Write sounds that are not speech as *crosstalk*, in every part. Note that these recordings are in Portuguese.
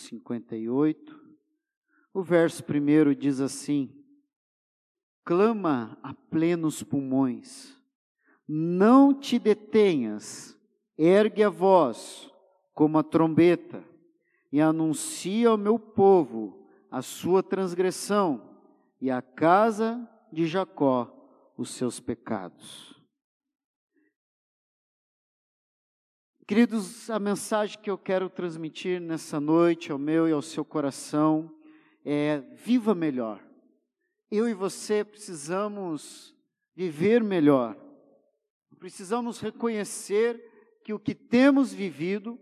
Isaías capítulo 58. O verso primeiro diz assim: Clama a plenos pulmões, não te detenhas, ergue a voz como a trombeta e anuncia ao meu povo a sua transgressão e à casa de Jacó os seus pecados. Queridos, a mensagem que eu quero transmitir nessa noite ao meu e ao seu coração é: viva melhor. Eu e você precisamos viver melhor. Precisamos reconhecer que o que temos vivido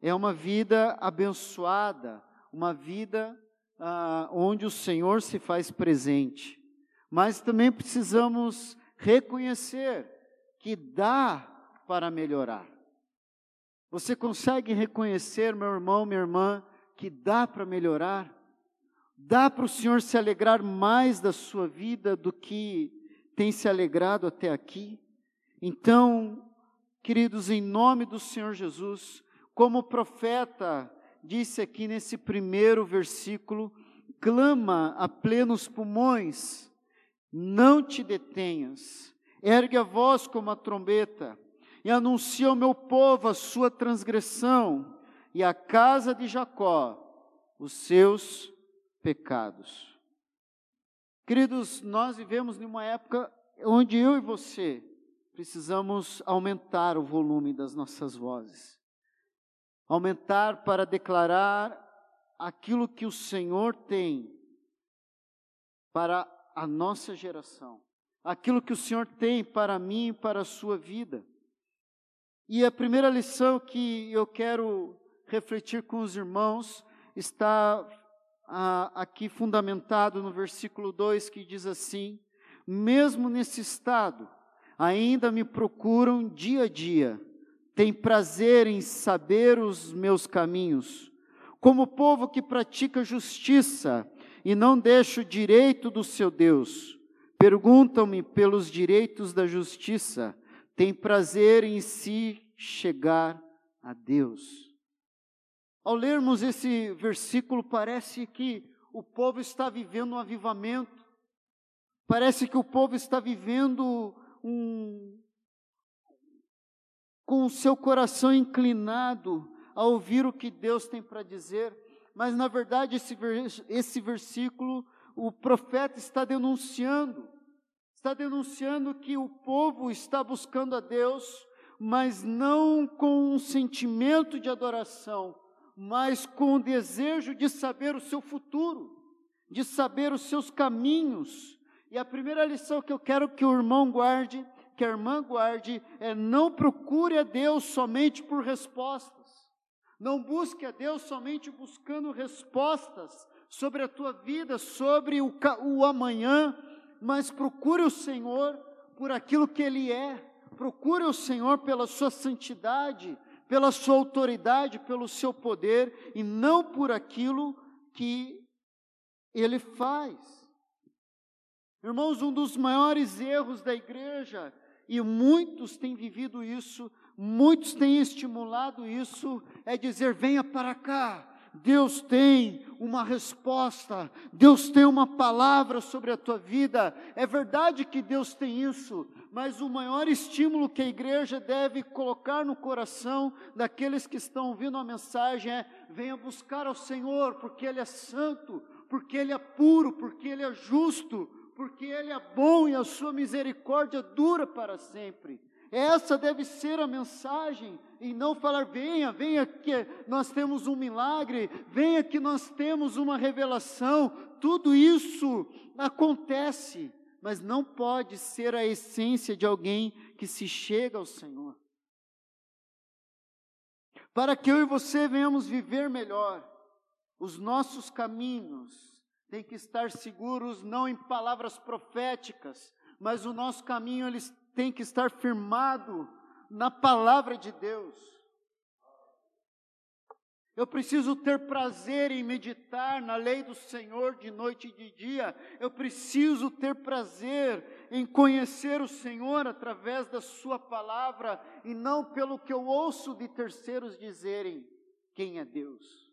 é uma vida abençoada, uma vida ah, onde o Senhor se faz presente. Mas também precisamos reconhecer que dá para melhorar. Você consegue reconhecer, meu irmão, minha irmã, que dá para melhorar? Dá para o Senhor se alegrar mais da sua vida do que tem se alegrado até aqui? Então, queridos, em nome do Senhor Jesus, como o profeta disse aqui nesse primeiro versículo, clama a plenos pulmões, não te detenhas, ergue a voz como a trombeta, e anuncia ao meu povo a sua transgressão, e à casa de Jacó os seus pecados. Queridos, nós vivemos numa época onde eu e você precisamos aumentar o volume das nossas vozes aumentar para declarar aquilo que o Senhor tem para a nossa geração, aquilo que o Senhor tem para mim e para a sua vida. E a primeira lição que eu quero refletir com os irmãos está ah, aqui fundamentado no versículo 2 que diz assim: Mesmo nesse estado, ainda me procuram dia a dia tem prazer em saber os meus caminhos, como povo que pratica justiça e não deixa o direito do seu Deus. Perguntam-me pelos direitos da justiça, tem prazer em si chegar a Deus. Ao lermos esse versículo, parece que o povo está vivendo um avivamento, parece que o povo está vivendo um, com o seu coração inclinado a ouvir o que Deus tem para dizer, mas na verdade esse, esse versículo o profeta está denunciando, está denunciando que o povo está buscando a Deus, mas não com um sentimento de adoração, mas com o desejo de saber o seu futuro, de saber os seus caminhos. E a primeira lição que eu quero que o irmão guarde que a irmã guarde é não procure a Deus somente por respostas. Não busque a Deus somente buscando respostas sobre a tua vida, sobre o, o amanhã, mas procure o Senhor por aquilo que Ele é. Procure o Senhor pela sua santidade, pela sua autoridade, pelo seu poder e não por aquilo que Ele faz. Irmãos, um dos maiores erros da igreja e muitos têm vivido isso, muitos têm estimulado isso, é dizer: venha para cá. Deus tem uma resposta, Deus tem uma palavra sobre a tua vida. É verdade que Deus tem isso, mas o maior estímulo que a igreja deve colocar no coração daqueles que estão ouvindo a mensagem é: venha buscar ao Senhor, porque Ele é santo, porque Ele é puro, porque Ele é justo, porque Ele é bom e a sua misericórdia dura para sempre. Essa deve ser a mensagem, e não falar, venha, venha que nós temos um milagre, venha que nós temos uma revelação. Tudo isso acontece, mas não pode ser a essência de alguém que se chega ao Senhor. Para que eu e você venhamos viver melhor, os nossos caminhos, tem que estar seguros não em palavras proféticas, mas o nosso caminho ele tem que estar firmado na palavra de Deus. Eu preciso ter prazer em meditar na lei do Senhor de noite e de dia. Eu preciso ter prazer em conhecer o Senhor através da Sua palavra e não pelo que eu ouço de terceiros dizerem quem é Deus.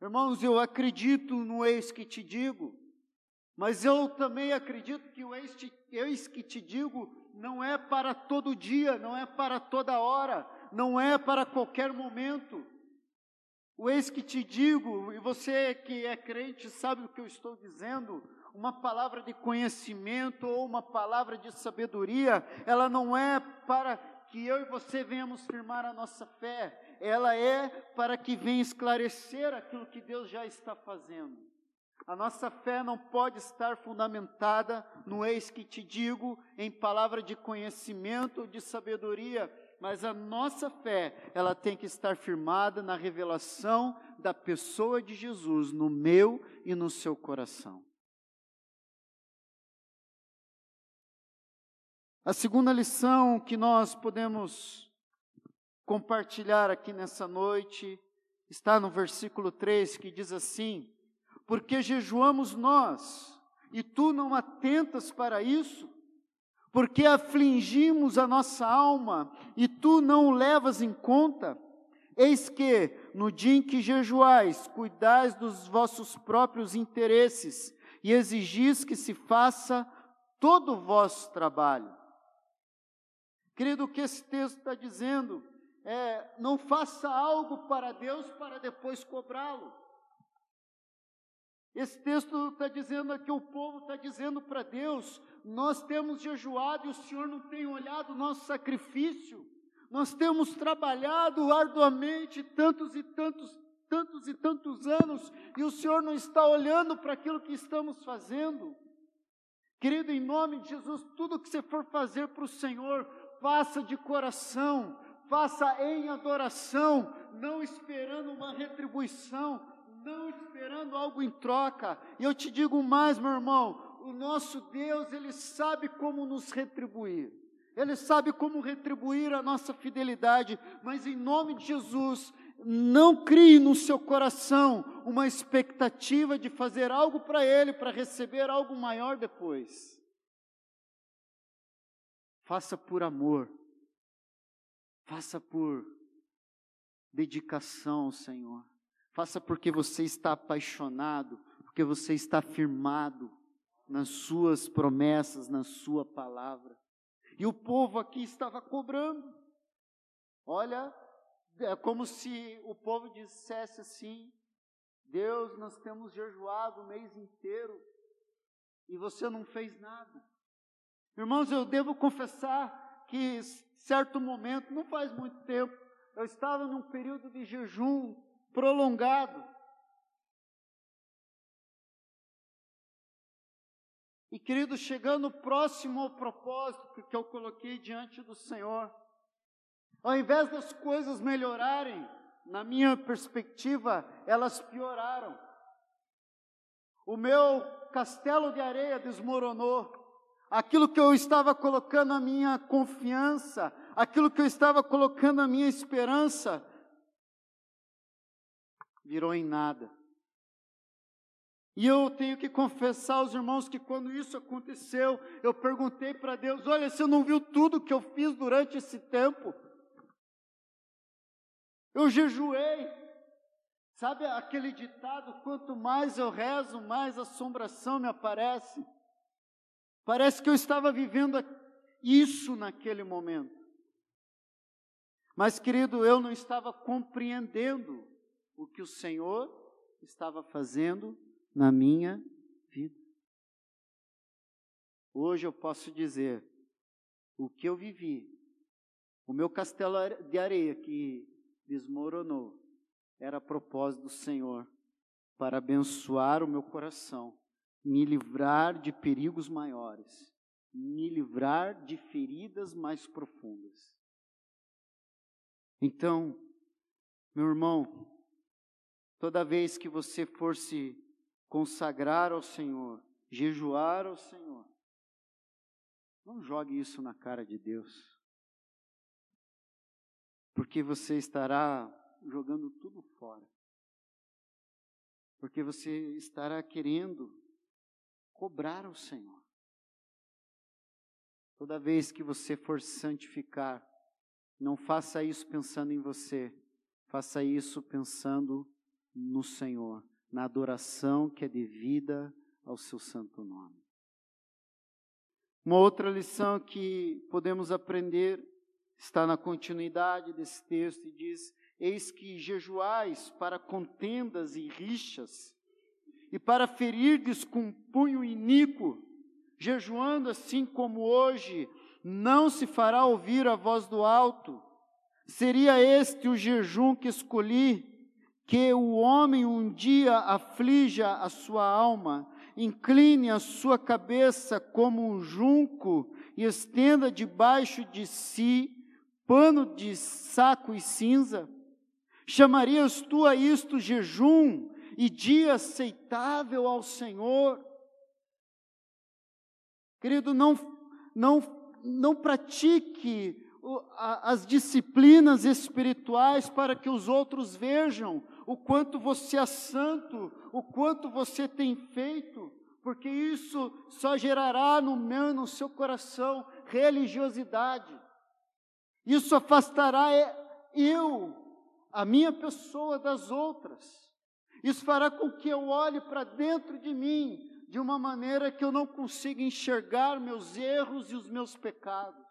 Irmãos, eu acredito no eis que te digo, mas eu também acredito que o eis, que te digo não é para todo dia, não é para toda hora, não é para qualquer momento. O eis que te digo, e você que é crente sabe o que eu estou dizendo, uma palavra de conhecimento ou uma palavra de sabedoria, ela não é para que eu e você venhamos firmar a nossa fé, ela é para que venha esclarecer aquilo que Deus já está fazendo. A nossa fé não pode estar fundamentada no eis que te digo, em palavra de conhecimento, de sabedoria, mas a nossa fé, ela tem que estar firmada na revelação da pessoa de Jesus no meu e no seu coração. A segunda lição que nós podemos compartilhar aqui nessa noite está no versículo 3 que diz assim: Porque jejuamos nós, e tu não atentas para isso? Porque afligimos a nossa alma, e tu não o levas em conta? Eis que, no dia em que jejuais, cuidais dos vossos próprios interesses, e exigis que se faça todo o vosso trabalho. Querido, o que esse texto está dizendo é, não faça algo para Deus para depois cobrá-lo. Esse texto está dizendo que o povo está dizendo para Deus: nós temos jejuado e o Senhor não tem olhado o nosso sacrifício, nós temos trabalhado arduamente tantos e tantos, tantos e tantos anos, e o Senhor não está olhando para aquilo que estamos fazendo. Querido, em nome de Jesus, tudo que você for fazer para o Senhor, faça de coração, faça em adoração, não esperando uma retribuição, não esperando algo em troca. E eu te digo mais, meu irmão, o nosso Deus, ele sabe como nos retribuir. Ele sabe como retribuir a nossa fidelidade, mas em nome de Jesus, não crie no seu coração uma expectativa de fazer algo para Ele, para receber algo maior depois. Faça por amor, Faça por dedicação ao Senhor. Faça porque você está apaixonado, porque você está firmado nas suas promessas, na sua palavra. E o povo aqui estava cobrando. Olha, é como se o povo dissesse assim: Deus, nós temos jejuado o mês inteiro e você não fez nada. Irmãos, eu devo confessar que certo momento, não faz muito tempo, eu estava num período de jejum prolongado. E querido, chegando próximo ao propósito que eu coloquei diante do Senhor, ao invés das coisas melhorarem, na minha perspectiva, elas pioraram. O meu castelo de areia desmoronou aquilo que eu estava colocando a minha confiança, aquilo que eu estava colocando a minha esperança, virou em nada. E eu tenho que confessar aos irmãos que quando isso aconteceu, eu perguntei para Deus: olha, você não viu tudo que eu fiz durante esse tempo? Eu jejuei. Sabe aquele ditado: quanto mais eu rezo, mais assombração me aparece. Parece que eu estava vivendo isso naquele momento. Mas, querido, eu não estava compreendendo o que o Senhor estava fazendo na minha vida. Hoje eu posso dizer, o que eu vivi, o meu castelo de areia que desmoronou, era propósito do Senhor para abençoar o meu coração me livrar de perigos maiores, me livrar de feridas mais profundas. Então, meu irmão, toda vez que você for se consagrar ao Senhor, jejuar ao Senhor, não jogue isso na cara de Deus, porque você estará jogando tudo fora, porque você estará querendo cobrar ao Senhor. Toda vez que você for santificar, não faça isso pensando em você, faça isso pensando no Senhor, na adoração que é devida ao seu santo nome. Uma outra lição que podemos aprender está na continuidade desse texto e diz: Eis que jejuais para contendas e rixas, e para ferirdes com punho iníquo, jejuando assim como hoje, não se fará ouvir a voz do alto. Seria este o jejum que escolhi, que o homem um dia aflija a sua alma, incline a sua cabeça como um junco e estenda debaixo de si pano de saco e cinza? Chamarias tu a isto jejum e dia aceitável ao Senhor? Querido, não, não, não pratique as disciplinas espirituais para que os outros vejam o quanto você é santo, o quanto você tem feito, porque isso só gerará no meu, no seu coração religiosidade. Isso afastará eu, a minha pessoa das outras. Isso fará com que eu olhe para dentro de mim de uma maneira que eu não consiga enxergar meus erros e os meus pecados.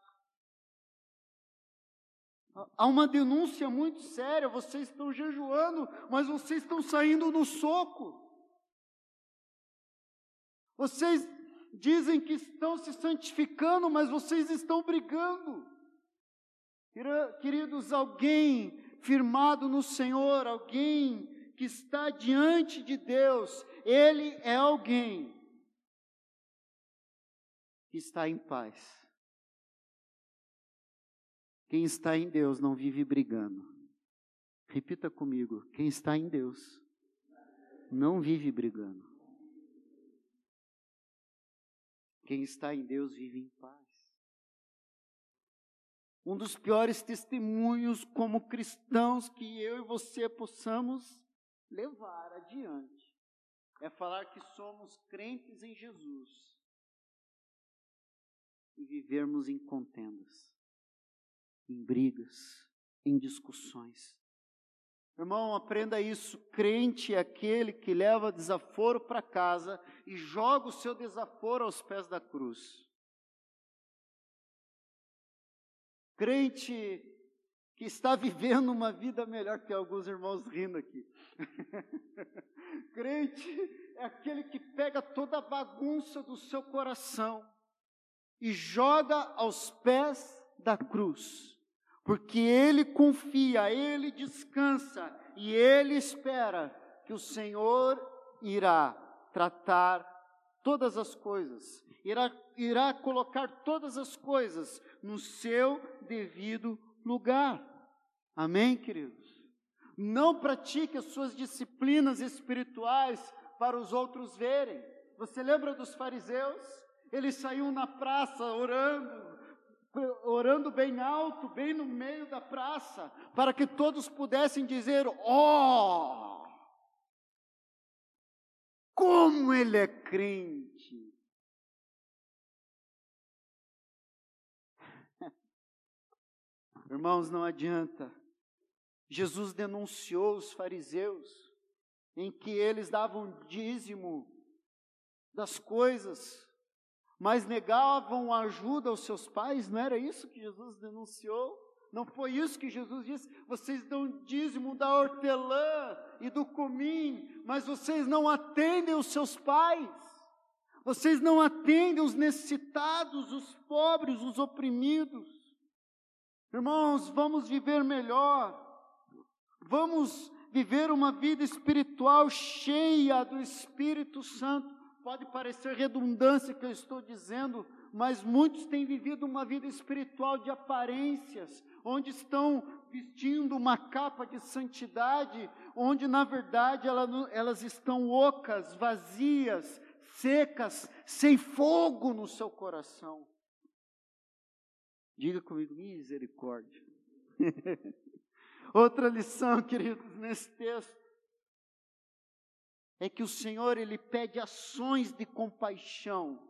Há uma denúncia muito séria, vocês estão jejuando, mas vocês estão saindo no soco. Vocês dizem que estão se santificando, mas vocês estão brigando. Queridos, alguém firmado no Senhor, alguém que está diante de Deus, ele é alguém que está em paz. Quem está em Deus não vive brigando. Repita comigo: quem está em Deus não vive brigando. Quem está em Deus vive em paz. Um dos piores testemunhos como cristãos que eu e você possamos levar adiante é falar que somos crentes em Jesus e vivermos em contendas, em brigas, em discussões. Irmão, aprenda isso. Crente é aquele que leva desaforo para casa e joga o seu desaforo aos pés da cruz. Crente que está vivendo uma vida melhor que alguns irmãos rindo aqui. *laughs* Crente é aquele que pega toda a bagunça do seu coração e joga aos pés da cruz, porque ele confia, ele descansa e ele espera que o Senhor irá tratar todas as coisas, irá, irá colocar todas as coisas no seu devido lugar. Amém, queridos? Não pratique as suas disciplinas espirituais para os outros verem. Você lembra dos fariseus? Eles saíam na praça orando, orando bem alto, bem no meio da praça, para que todos pudessem dizer: Ó, oh, como ele é crente! *laughs* Irmãos, não adianta. Jesus denunciou os fariseus, em que eles davam dízimo das coisas, mas negavam ajuda aos seus pais, não era isso que Jesus denunciou? Não foi isso que Jesus disse? Vocês dão dízimo da hortelã e do comim, mas vocês não atendem os seus pais. Vocês não atendem os necessitados, os pobres, os oprimidos. Irmãos, vamos viver melhor. Vamos viver uma vida espiritual cheia do Espírito Santo. Pode parecer redundância que eu estou dizendo, mas muitos têm vivido uma vida espiritual de aparências, onde estão vestindo uma capa de santidade, onde na verdade elas estão ocas, vazias, secas, sem fogo no seu coração. Diga comigo, misericórdia. *laughs* Outra lição, queridos, nesse texto é que o Senhor ele pede ações de compaixão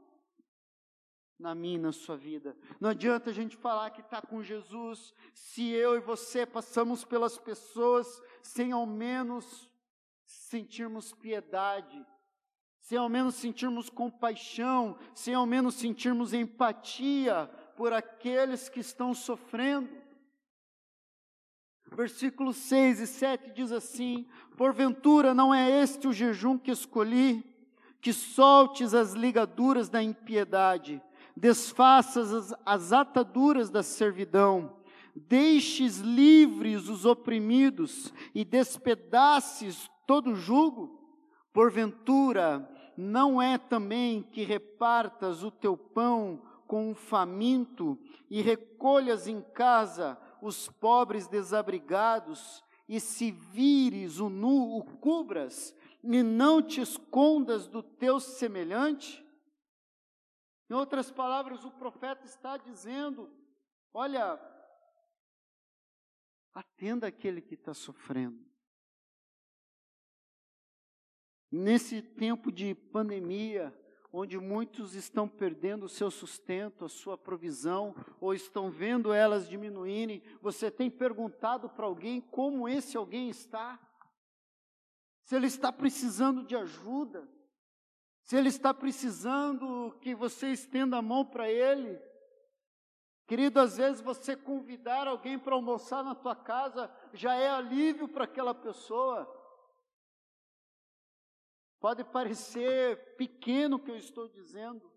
na minha na sua vida. Não adianta a gente falar que está com Jesus, se eu e você passamos pelas pessoas sem ao menos sentirmos piedade, sem ao menos sentirmos compaixão, sem ao menos sentirmos empatia por aqueles que estão sofrendo. Versículos 6 e 7 diz assim: Porventura não é este o jejum que escolhi, que soltes as ligaduras da impiedade, desfaças as, as ataduras da servidão, deixes livres os oprimidos e despedaces todo jugo? Porventura, não é também que repartas o teu pão com o faminto e recolhas em casa os pobres desabrigados, e se vires o nu, o cubras, e não te escondas do teu semelhante? Em outras palavras, o profeta está dizendo: olha, atenda aquele que está sofrendo. Nesse tempo de pandemia, onde muitos estão perdendo o seu sustento, a sua provisão, ou estão vendo elas diminuírem, você tem perguntado para alguém como esse alguém está? Se ele está precisando de ajuda, se ele está precisando que você estenda a mão para ele. Querido, às vezes você convidar alguém para almoçar na tua casa já é alívio para aquela pessoa. Pode parecer pequeno o que eu estou dizendo,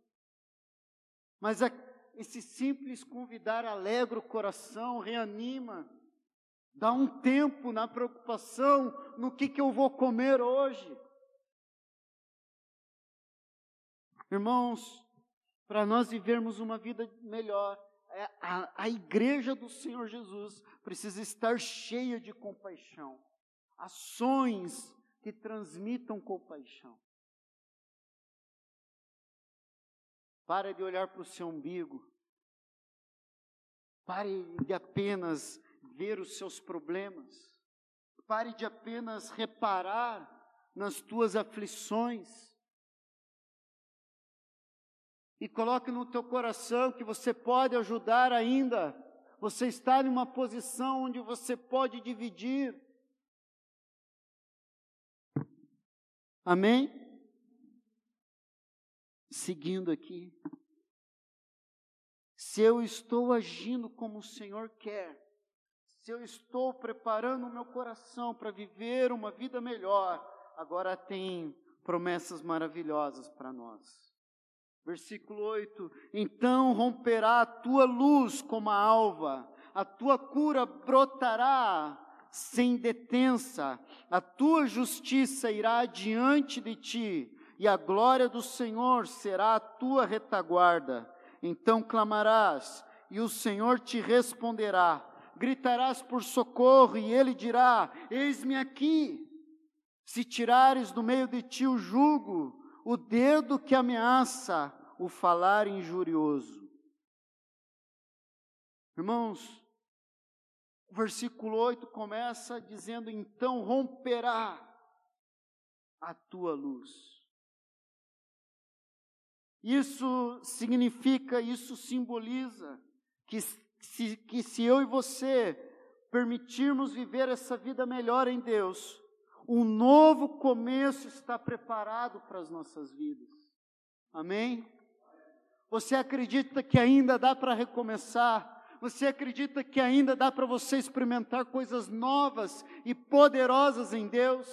mas é esse simples convidar alegra o coração, reanima, dá um tempo na preocupação no que, que eu vou comer hoje. Irmãos, para nós vivermos uma vida melhor, é, a, a igreja do Senhor Jesus precisa estar cheia de compaixão, ações que transmitam compaixão. Pare de olhar para o seu umbigo. Pare de apenas ver os seus problemas. Pare de apenas reparar nas tuas aflições. E coloque no teu coração que você pode ajudar ainda. Você está em uma posição onde você pode dividir. Amém? Seguindo aqui. Se eu estou agindo como o Senhor quer, se eu estou preparando o meu coração para viver uma vida melhor, agora tem promessas maravilhosas para nós. Versículo 8: Então romperá a tua luz como a alva, a tua cura brotará sem detença, a tua justiça irá diante de ti, e a glória do Senhor será a tua retaguarda. Então clamarás, e o Senhor te responderá. Gritarás por socorro, e ele dirá: Eis-me aqui. Se tirares do meio de ti o jugo, o dedo que ameaça, o falar injurioso. Irmãos, o versículo 8 começa dizendo: Então romperá a tua luz. Isso significa, isso simboliza que se, que se eu e você permitirmos viver essa vida melhor em Deus, um novo começo está preparado para as nossas vidas. Amém? Você acredita que ainda dá para recomeçar? Você acredita que ainda dá para você experimentar coisas novas e poderosas em Deus?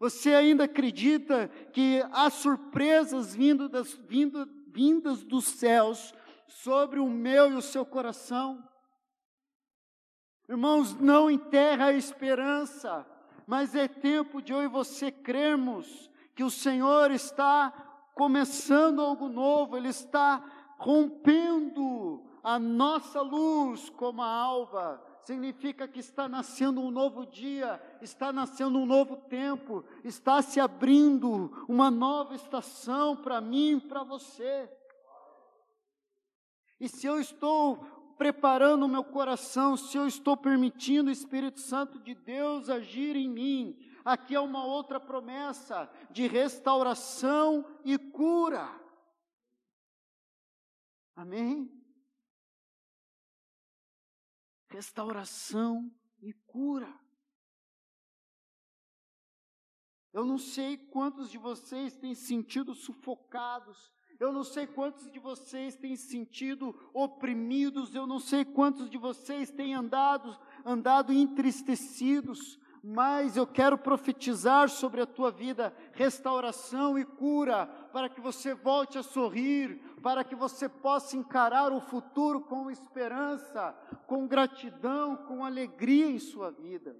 Você ainda acredita que há surpresas vindo das, vindo, vindas dos céus sobre o meu e o seu coração? Irmãos, não enterra a esperança, mas é tempo de eu e você crermos que o Senhor está começando algo novo, Ele está rompendo a nossa luz como a alva, significa que está nascendo um novo dia, está nascendo um novo tempo, está se abrindo uma nova estação para mim para você. E se eu estou preparando o meu coração, se eu estou permitindo o Espírito Santo de Deus agir em mim, aqui é uma outra promessa de restauração e cura. Amém? Restauração e cura. Eu não sei quantos de vocês têm sentido sufocados, eu não sei quantos de vocês têm sentido oprimidos, eu não sei quantos de vocês têm andado, andado entristecidos, mas eu quero profetizar sobre a tua vida restauração e cura, para que você volte a sorrir, para que você possa encarar o futuro com esperança, com gratidão, com alegria em sua vida.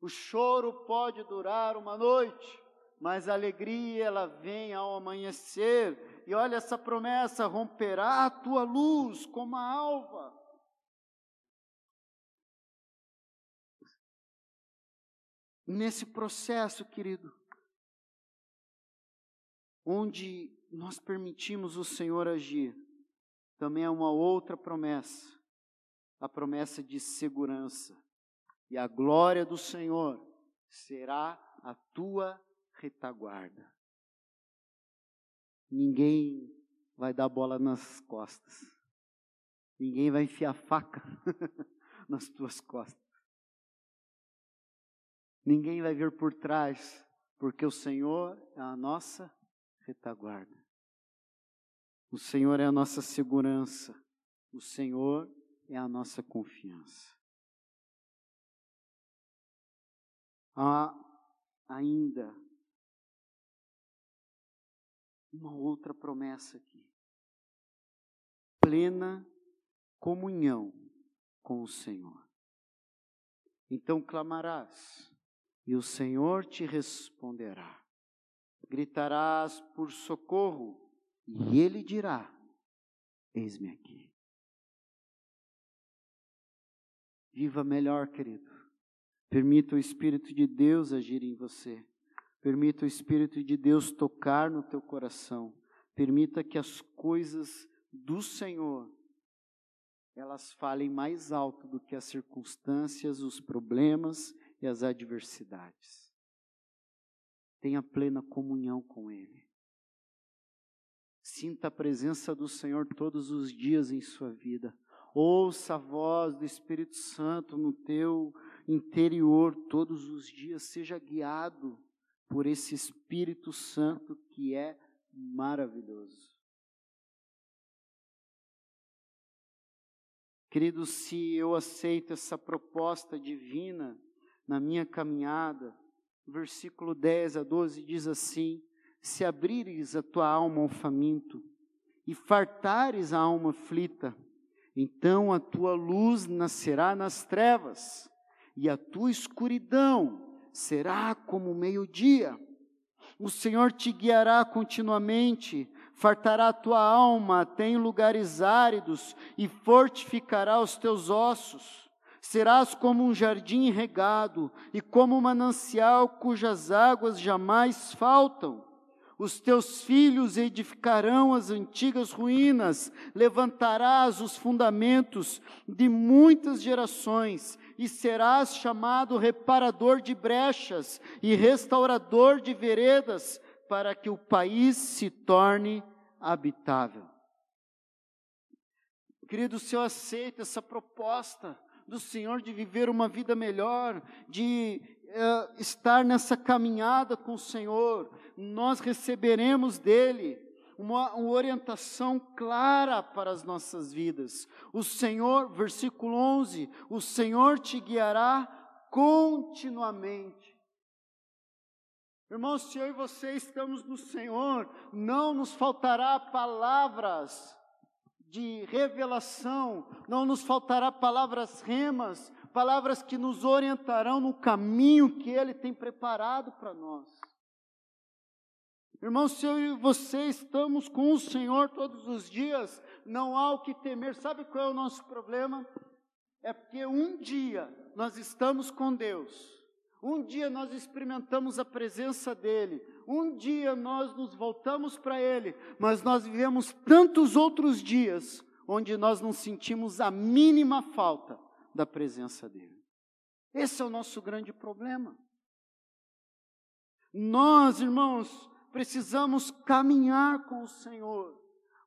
O choro pode durar uma noite, mas a alegria ela vem ao amanhecer. E olha essa promessa: romperá a tua luz como a alva. Nesse processo, querido, onde nós permitimos o Senhor agir, também é uma outra promessa, a promessa de segurança. E a glória do Senhor será a tua retaguarda. Ninguém vai dar bola nas costas. Ninguém vai enfiar faca *laughs* nas tuas costas. Ninguém vai vir por trás, porque o Senhor é a nossa retaguarda. O Senhor é a nossa segurança. O Senhor é a nossa confiança. Há ainda uma outra promessa aqui. Plena comunhão com o Senhor. Então clamarás, e o Senhor te responderá. Gritarás por socorro, e ele dirá: Eis-me aqui. Viva melhor, querido. Permita o Espírito de Deus agir em você. Permita o Espírito de Deus tocar no teu coração. Permita que as coisas do Senhor elas falem mais alto do que as circunstâncias, os problemas e as adversidades. Tenha plena comunhão com Ele. Sinta a presença do Senhor todos os dias em sua vida. Ouça a voz do Espírito Santo no teu interior todos os dias. Seja guiado por esse Espírito Santo que é maravilhoso. Querido, se eu aceito essa proposta divina na minha caminhada, versículo 10 a 12 diz assim: Se abrires a tua alma ao faminto e fartares a alma aflita, então a tua luz nascerá nas trevas, e a tua escuridão será como o meio-dia. O Senhor te guiará continuamente, fartará a tua alma até em lugares áridos e fortificará os teus ossos. Serás como um jardim regado e como um manancial cujas águas jamais faltam. Os teus filhos edificarão as antigas ruínas, levantarás os fundamentos de muitas gerações, e serás chamado reparador de brechas e restaurador de veredas, para que o país se torne habitável. Querido, se eu aceito essa proposta do Senhor de viver uma vida melhor, de uh, estar nessa caminhada com o Senhor, nós receberemos dele uma, uma orientação clara para as nossas vidas. O Senhor, versículo 11: o Senhor te guiará continuamente. Irmãos, se eu e você estamos no Senhor, não nos faltará palavras de revelação, não nos faltará palavras remas, palavras que nos orientarão no caminho que Ele tem preparado para nós. Irmãos, se eu e você estamos com o Senhor todos os dias, não há o que temer. Sabe qual é o nosso problema? É porque um dia nós estamos com Deus, um dia nós experimentamos a presença dEle, um dia nós nos voltamos para Ele, mas nós vivemos tantos outros dias onde nós não sentimos a mínima falta da presença dEle. Esse é o nosso grande problema. Nós, irmãos, precisamos caminhar com o Senhor,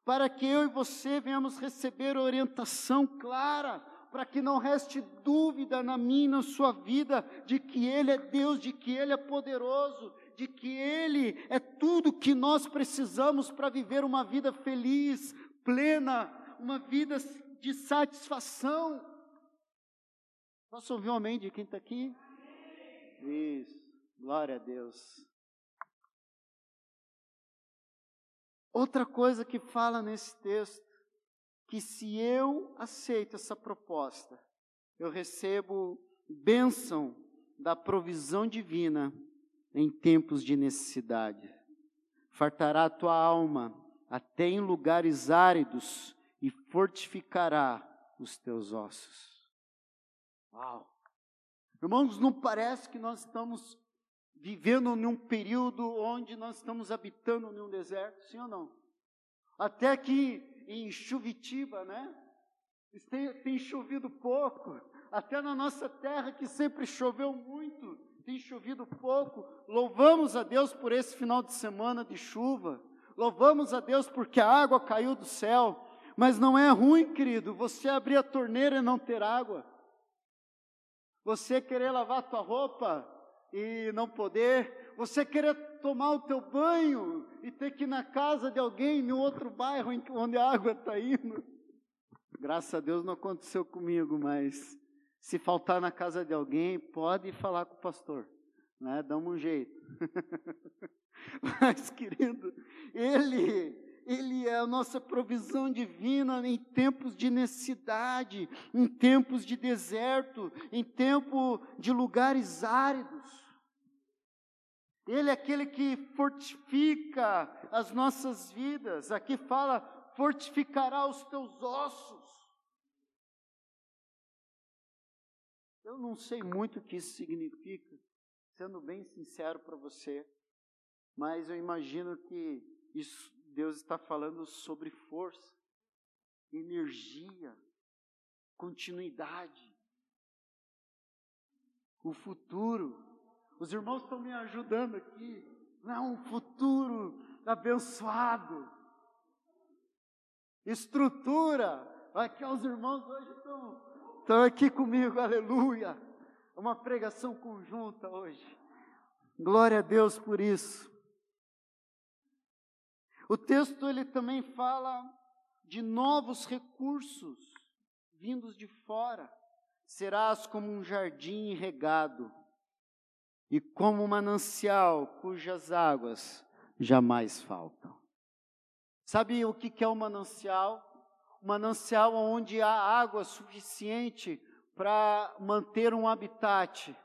para que eu e você venhamos receber orientação clara, para que não reste dúvida na minha na sua vida de que Ele é Deus, de que Ele é poderoso, de que Ele é tudo que nós precisamos para viver uma vida feliz, plena, uma vida de satisfação. Posso ouvir um amém de quem está aqui? Isso, glória a Deus. Outra coisa que fala nesse texto, que se eu aceito essa proposta, eu recebo bênção da provisão divina em tempos de necessidade. Fartará a tua alma até em lugares áridos e fortificará os teus ossos. Uau! Irmãos, não parece que nós estamos vivendo num período onde nós estamos habitando num deserto, sim ou não? Até que em Chuvitiba, né? Tem, tem chovido pouco, até na nossa terra que sempre choveu muito, tem chovido pouco. Louvamos a Deus por esse final de semana de chuva. Louvamos a Deus porque a água caiu do céu. Mas não é ruim, querido, você abrir a torneira e não ter água. Você querer lavar a tua roupa e não poder, você querer tomar o teu banho e ter que ir na casa de alguém no outro bairro onde a água está indo. Graças a Deus não aconteceu comigo, mas se faltar na casa de alguém, pode falar com o pastor, né? Dá um jeito. *laughs* mas, querido, ele ele é a nossa provisão divina em tempos de necessidade, em tempos de deserto, em tempo de lugares áridos. Ele é aquele que fortifica as nossas vidas. Aqui fala: fortificará os teus ossos. Eu não sei muito o que isso significa, sendo bem sincero para você, mas eu imagino que isso, Deus está falando sobre força, energia, continuidade, o futuro. Os irmãos estão me ajudando aqui. Não, é um futuro abençoado. Estrutura. Aqui os irmãos hoje estão, estão aqui comigo, aleluia. Uma pregação conjunta hoje. Glória a Deus por isso. O texto ele também fala de novos recursos vindos de fora. Serás como um jardim regado e como um manancial cujas águas jamais faltam. Sabe o que é um manancial? Um manancial onde há água suficiente para manter um habitat,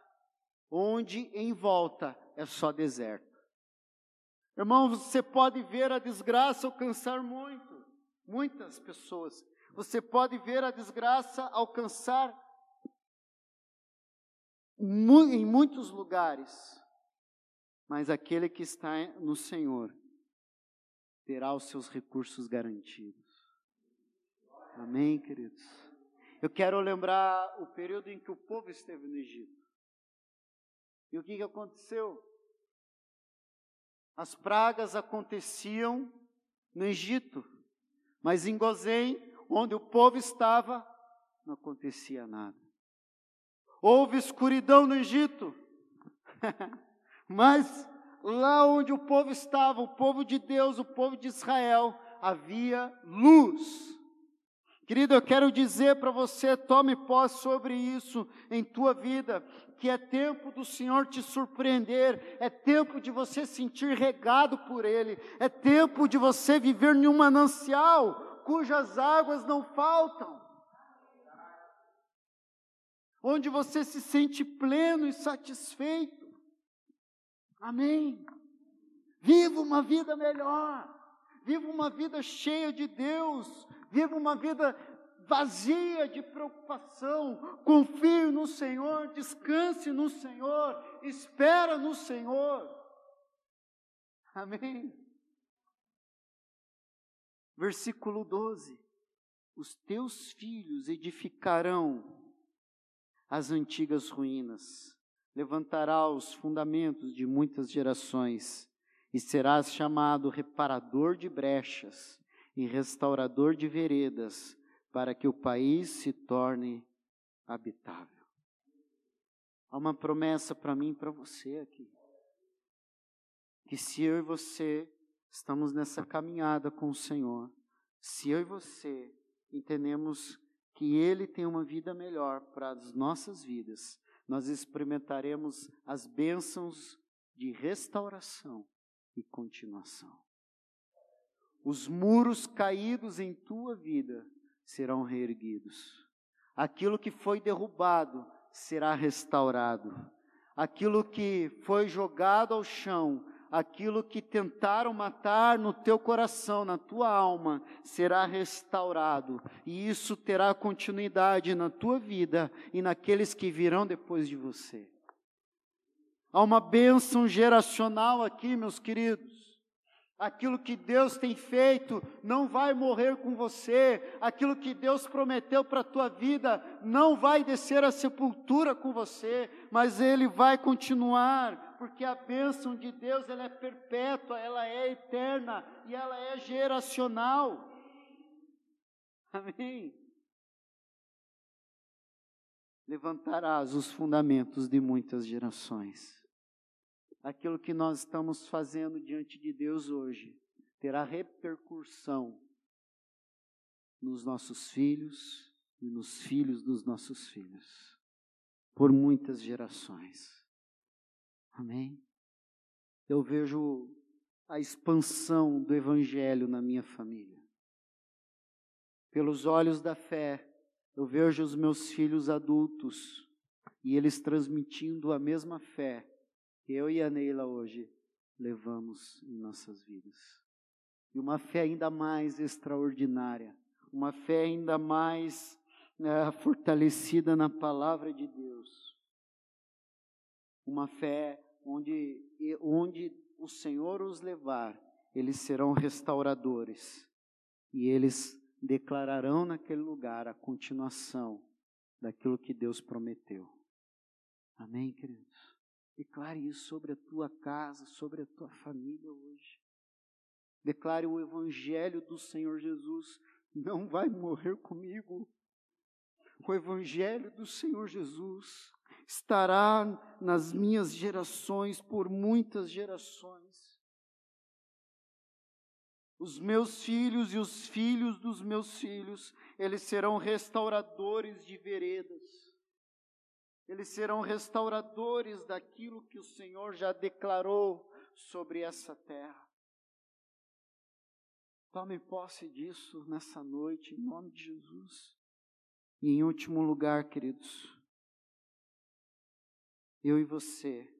onde em volta é só deserto. Irmão, você pode ver a desgraça alcançar muito, muitas pessoas. Você pode ver a desgraça alcançar em muitos lugares, mas aquele que está no Senhor terá os seus recursos garantidos. Amém, queridos? Eu quero lembrar o período em que o povo esteve no Egito. E o que, que aconteceu? As pragas aconteciam no Egito, mas em Gozém, onde o povo estava, não acontecia nada. Houve escuridão no Egito, *laughs* mas lá onde o povo estava, o povo de Deus, o povo de Israel, havia luz. Querido, eu quero dizer para você, tome posse sobre isso em tua vida, que é tempo do Senhor te surpreender, é tempo de você sentir regado por Ele, é tempo de você viver em um manancial cujas águas não faltam, onde você se sente pleno e satisfeito. Amém. Viva uma vida melhor, viva uma vida cheia de Deus, viva uma vida vazia de preocupação, confie no Senhor, descanse no Senhor, espera no Senhor. Amém. Versículo 12: Os teus filhos edificarão as antigas ruínas, levantará os fundamentos de muitas gerações, e serás chamado reparador de brechas e restaurador de veredas, para que o país se torne habitável. Há uma promessa para mim e para você aqui. Que se eu e você estamos nessa caminhada com o Senhor, se eu e você entendemos que Ele tem uma vida melhor para as nossas vidas, nós experimentaremos as bênçãos de restauração e continuação. Os muros caídos em tua vida serão reerguidos. Aquilo que foi derrubado será restaurado. Aquilo que foi jogado ao chão, aquilo que tentaram matar no teu coração, na tua alma, será restaurado. E isso terá continuidade na tua vida e naqueles que virão depois de você. Há uma bênção geracional aqui, meus queridos. Aquilo que Deus tem feito não vai morrer com você, aquilo que Deus prometeu para a tua vida não vai descer à sepultura com você, mas ele vai continuar, porque a bênção de Deus ela é perpétua, ela é eterna e ela é geracional. *laughs* Amém. Levantarás os fundamentos de muitas gerações aquilo que nós estamos fazendo diante de Deus hoje terá repercussão nos nossos filhos e nos filhos dos nossos filhos, por muitas gerações. Amém? Eu vejo a expansão do Evangelho na minha família. Pelos olhos da fé, eu vejo os meus filhos adultos e eles transmitindo a mesma fé eu e a Neila hoje levamos em nossas vidas. E uma fé ainda mais extraordinária, uma fé ainda mais é, fortalecida na palavra de Deus. Uma fé onde, onde o Senhor os levar, eles serão restauradores e eles declararão naquele lugar a continuação daquilo que Deus prometeu. Amém, queridos? Declare isso sobre a tua casa, sobre a tua família hoje. Declare o Evangelho do Senhor Jesus. Não vai morrer comigo. O Evangelho do Senhor Jesus estará nas minhas gerações por muitas gerações. Os meus filhos e os filhos dos meus filhos, eles serão restauradores de veredas eles serão restauradores daquilo que o Senhor já declarou sobre essa terra. Tome posse disso nessa noite, em nome de Jesus. E em último lugar, queridos, eu e você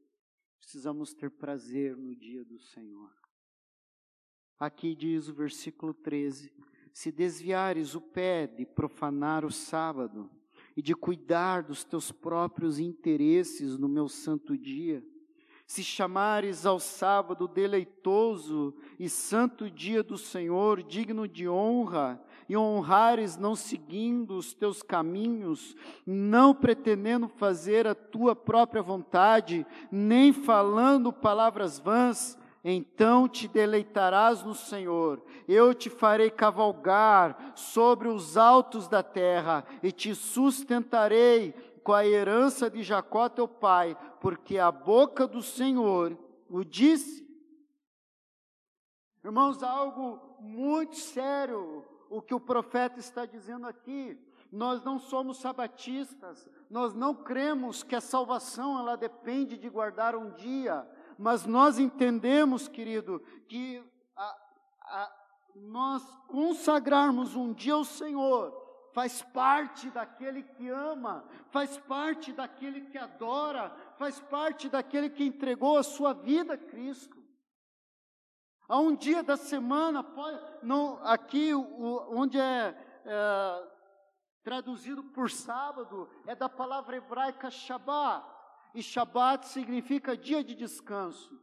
precisamos ter prazer no dia do Senhor. Aqui diz o versículo 13: Se desviares o pé de profanar o sábado, e de cuidar dos teus próprios interesses no meu santo dia. Se chamares ao sábado deleitoso e santo dia do Senhor, digno de honra, e honrares não seguindo os teus caminhos, não pretendendo fazer a tua própria vontade, nem falando palavras vãs, então te deleitarás no Senhor, eu te farei cavalgar sobre os altos da terra, e te sustentarei com a herança de Jacó teu pai, porque a boca do Senhor o disse. Irmãos, algo muito sério o que o profeta está dizendo aqui. Nós não somos sabatistas, nós não cremos que a salvação ela depende de guardar um dia mas nós entendemos, querido, que a, a, nós consagrarmos um dia ao Senhor faz parte daquele que ama, faz parte daquele que adora, faz parte daquele que entregou a sua vida a Cristo. Há um dia da semana, não, aqui o, onde é, é traduzido por sábado, é da palavra hebraica Shabbat e Shabat significa dia de descanso.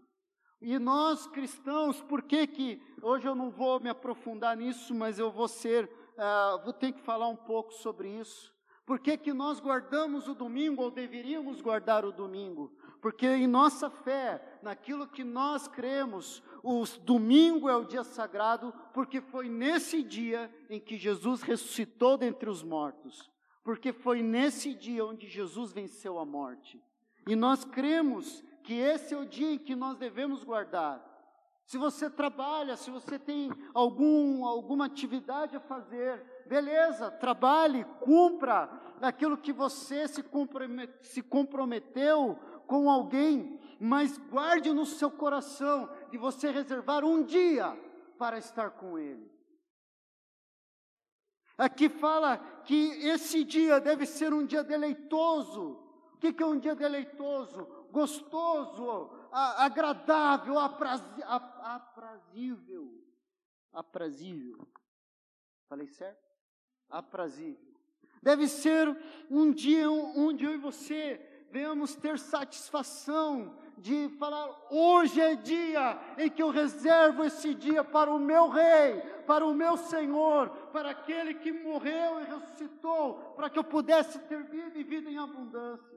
E nós cristãos, por que que, hoje eu não vou me aprofundar nisso, mas eu vou ser, uh, vou ter que falar um pouco sobre isso. Por que que nós guardamos o domingo, ou deveríamos guardar o domingo? Porque em nossa fé, naquilo que nós cremos, O domingo é o dia sagrado porque foi nesse dia em que Jesus ressuscitou dentre os mortos. Porque foi nesse dia onde Jesus venceu a morte. E nós cremos que esse é o dia em que nós devemos guardar. Se você trabalha, se você tem algum, alguma atividade a fazer, beleza, trabalhe, cumpra aquilo que você se, se comprometeu com alguém, mas guarde no seu coração de você reservar um dia para estar com Ele. Aqui fala que esse dia deve ser um dia deleitoso. O que é um dia deleitoso? Gostoso, agradável, aprazível. Aprazível. Falei certo? Aprazível. Deve ser um dia onde eu e você venhamos ter satisfação de falar: hoje é dia em que eu reservo esse dia para o meu Rei, para o meu Senhor, para aquele que morreu e ressuscitou, para que eu pudesse ter vida e vida em abundância.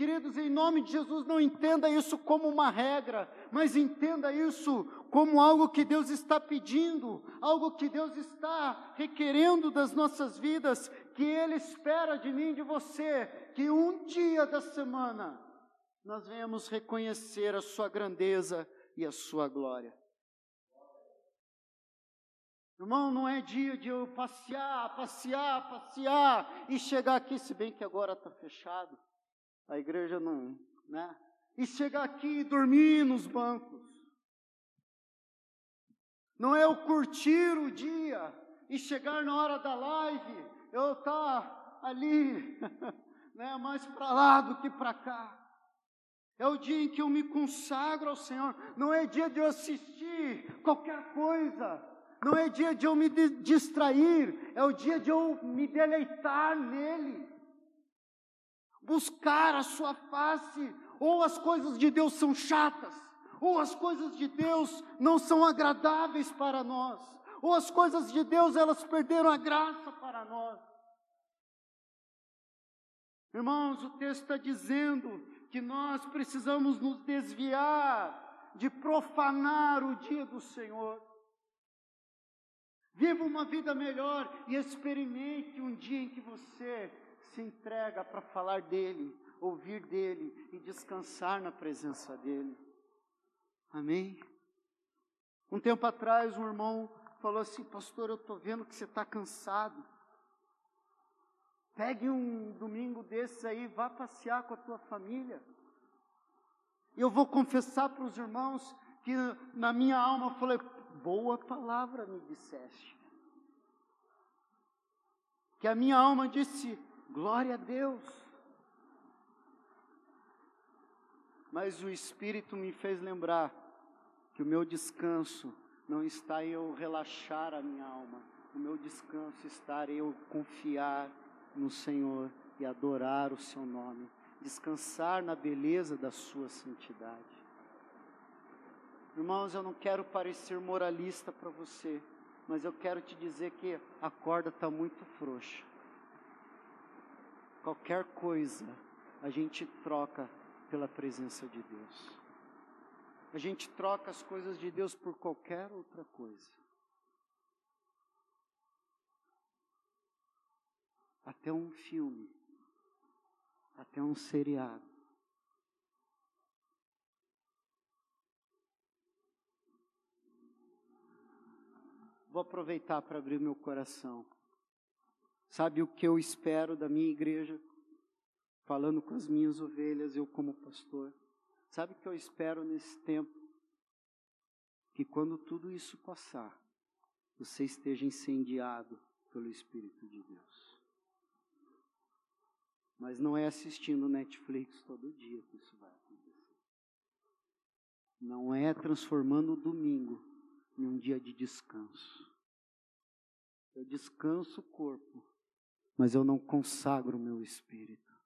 Queridos, em nome de Jesus, não entenda isso como uma regra, mas entenda isso como algo que Deus está pedindo, algo que Deus está requerendo das nossas vidas, que Ele espera de mim de você, que um dia da semana nós venhamos reconhecer a Sua grandeza e a Sua glória. Irmão, não é dia de eu passear, passear, passear e chegar aqui, se bem que agora está fechado a igreja não, né? E chegar aqui e dormir nos bancos. Não é eu curtir o dia e chegar na hora da live, eu estar tá ali, *laughs* né, mais para lá do que para cá. É o dia em que eu me consagro ao Senhor. Não é dia de eu assistir qualquer coisa. Não é dia de eu me distrair. É o dia de eu me deleitar nele buscar a sua face, ou as coisas de Deus são chatas, ou as coisas de Deus não são agradáveis para nós, ou as coisas de Deus elas perderam a graça para nós. Irmãos, o texto está dizendo que nós precisamos nos desviar de profanar o dia do Senhor. Viva uma vida melhor e experimente um dia em que você se entrega para falar dele, ouvir dele e descansar na presença dele. Amém? Um tempo atrás, um irmão falou assim: Pastor, eu estou vendo que você está cansado. Pegue um domingo desses aí, vá passear com a tua família. Eu vou confessar para os irmãos que na minha alma eu falei: Boa palavra me disseste. Que a minha alma disse: Glória a Deus. Mas o Espírito me fez lembrar que o meu descanso não está em eu relaxar a minha alma, o meu descanso está em eu confiar no Senhor e adorar o Seu nome, descansar na beleza da Sua santidade. Irmãos, eu não quero parecer moralista para você, mas eu quero te dizer que a corda está muito frouxa qualquer coisa, a gente troca pela presença de Deus. A gente troca as coisas de Deus por qualquer outra coisa. Até um filme, até um seriado. Vou aproveitar para abrir meu coração. Sabe o que eu espero da minha igreja? Falando com as minhas ovelhas, eu como pastor. Sabe o que eu espero nesse tempo? Que quando tudo isso passar, você esteja incendiado pelo Espírito de Deus. Mas não é assistindo Netflix todo dia que isso vai acontecer. Não é transformando o domingo em um dia de descanso. Eu descanso o corpo mas eu não consagro o meu espírito.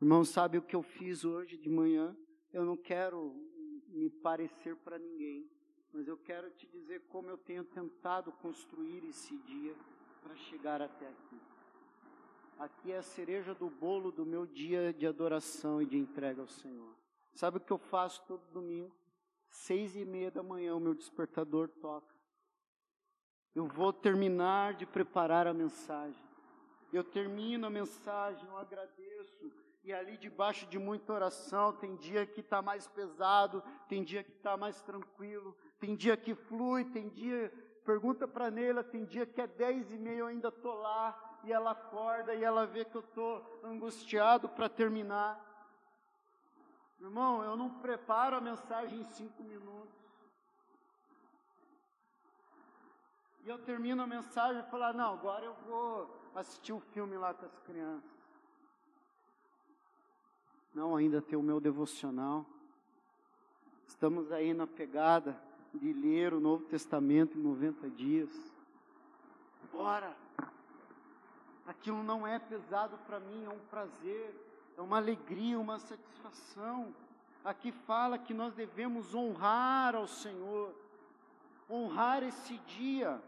Irmão, sabe o que eu fiz hoje de manhã? Eu não quero me parecer para ninguém, mas eu quero te dizer como eu tenho tentado construir esse dia para chegar até aqui. Aqui é a cereja do bolo do meu dia de adoração e de entrega ao Senhor. Sabe o que eu faço todo domingo? Seis e meia da manhã o meu despertador toca. Eu vou terminar de preparar a mensagem. Eu termino a mensagem, eu agradeço, e ali debaixo de muita oração, tem dia que está mais pesado, tem dia que está mais tranquilo, tem dia que flui, tem dia, pergunta para Neila, tem dia que é dez e meia eu ainda estou lá, e ela acorda e ela vê que eu estou angustiado para terminar. Irmão, eu não preparo a mensagem em cinco minutos. E eu termino a mensagem e falo, ah, não, agora eu vou assistir um filme lá com as crianças. Não, ainda tem o meu devocional. Estamos aí na pegada de ler o Novo Testamento em 90 dias. Bora! Aquilo não é pesado para mim, é um prazer, é uma alegria, uma satisfação. Aqui fala que nós devemos honrar ao Senhor, honrar esse dia.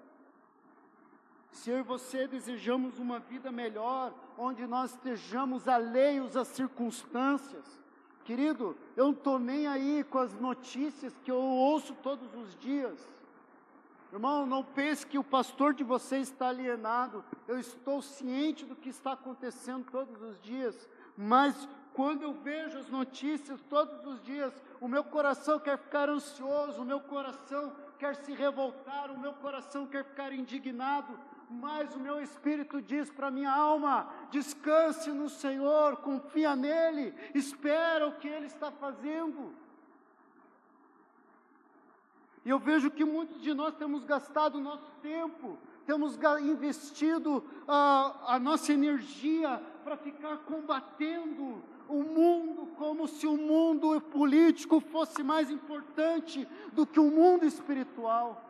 Se eu e você desejamos uma vida melhor, onde nós estejamos alheios às circunstâncias, querido, eu não estou nem aí com as notícias que eu ouço todos os dias. Irmão, não pense que o pastor de você está alienado. Eu estou ciente do que está acontecendo todos os dias. Mas quando eu vejo as notícias todos os dias, o meu coração quer ficar ansioso, o meu coração quer se revoltar, o meu coração quer ficar indignado, mas o meu espírito diz para minha alma: descanse no Senhor, confia nele, espera o que ele está fazendo. E eu vejo que muitos de nós temos gastado o nosso tempo, temos investido a, a nossa energia para ficar combatendo o mundo como se o mundo político fosse mais importante do que o mundo espiritual.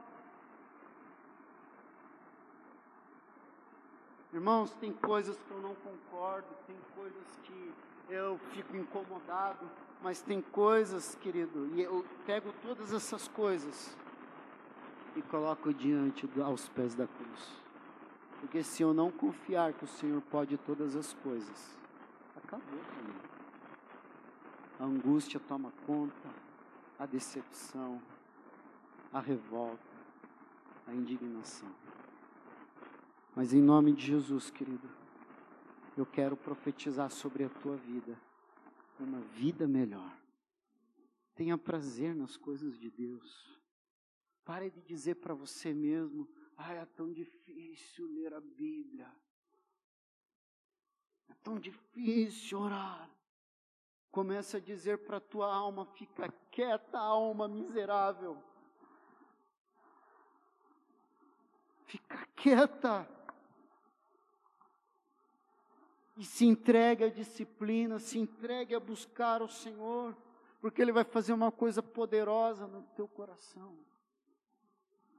Irmãos, tem coisas que eu não concordo, tem coisas que eu fico incomodado, mas tem coisas, querido, e eu pego todas essas coisas e coloco diante aos pés da cruz. Porque se eu não confiar que o Senhor pode todas as coisas, acabou também. A angústia toma conta, a decepção, a revolta, a indignação. Mas em nome de Jesus, querido, eu quero profetizar sobre a tua vida uma vida melhor. Tenha prazer nas coisas de Deus. Pare de dizer para você mesmo: ah, é tão difícil ler a Bíblia. É tão difícil orar. Começa a dizer para a tua alma: fica quieta, alma miserável. Fica quieta e se entregue à disciplina, se entregue a buscar o Senhor, porque Ele vai fazer uma coisa poderosa no teu coração.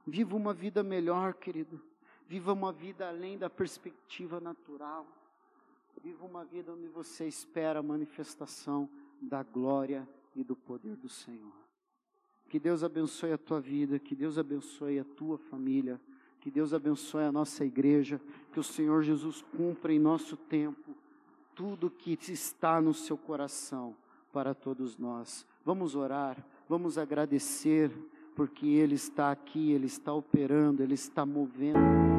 Viva uma vida melhor, querido. Viva uma vida além da perspectiva natural. Viva uma vida onde você espera a manifestação da glória e do poder do Senhor. Que Deus abençoe a tua vida, que Deus abençoe a tua família. Que Deus abençoe a nossa igreja, que o Senhor Jesus cumpra em nosso tempo tudo que está no seu coração para todos nós. Vamos orar, vamos agradecer, porque Ele está aqui, Ele está operando, Ele está movendo.